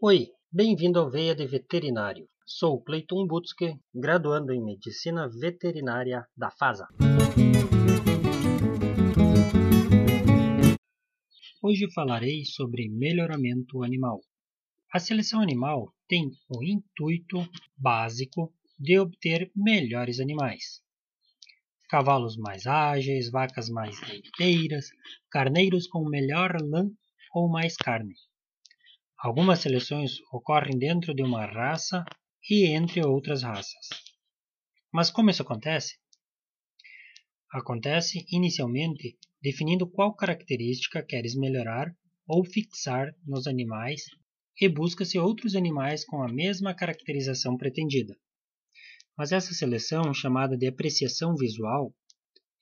Oi, bem-vindo ao Veia de Veterinário. Sou Cleiton Butzke, graduando em Medicina Veterinária da FASA. Hoje falarei sobre melhoramento animal. A seleção animal tem o intuito básico de obter melhores animais. Cavalos mais ágeis, vacas mais leiteiras, carneiros com melhor lã ou mais carne. Algumas seleções ocorrem dentro de uma raça e entre outras raças. Mas como isso acontece? Acontece inicialmente definindo qual característica queres melhorar ou fixar nos animais e busca-se outros animais com a mesma caracterização pretendida. Mas essa seleção, chamada de apreciação visual,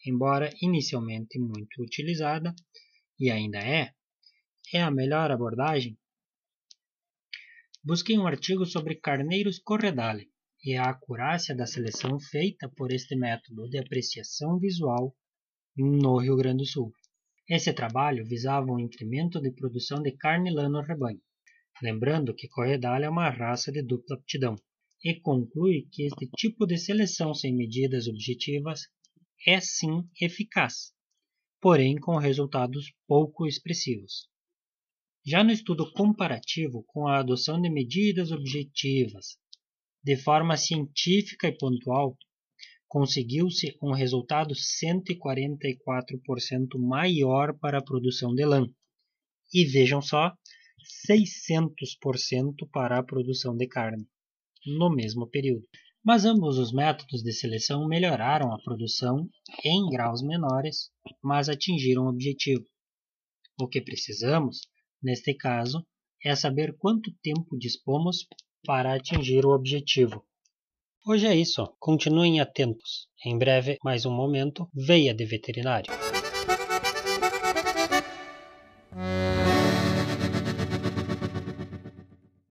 embora inicialmente muito utilizada, e ainda é, é a melhor abordagem Busquei um artigo sobre carneiros corredale e a acurácia da seleção feita por este método de apreciação visual no Rio Grande do Sul. Esse trabalho visava um incremento de produção de carne lã no rebanho, lembrando que corredale é uma raça de dupla aptidão, e conclui que este tipo de seleção sem medidas objetivas é sim eficaz, porém com resultados pouco expressivos. Já no estudo comparativo com a adoção de medidas objetivas de forma científica e pontual, conseguiu-se um resultado 144% maior para a produção de lã. E vejam só, 600% para a produção de carne, no mesmo período. Mas ambos os métodos de seleção melhoraram a produção em graus menores, mas atingiram o objetivo. O que precisamos Neste caso, é saber quanto tempo dispomos para atingir o objetivo. Hoje é isso. Continuem atentos. Em breve, mais um momento, veia de veterinário.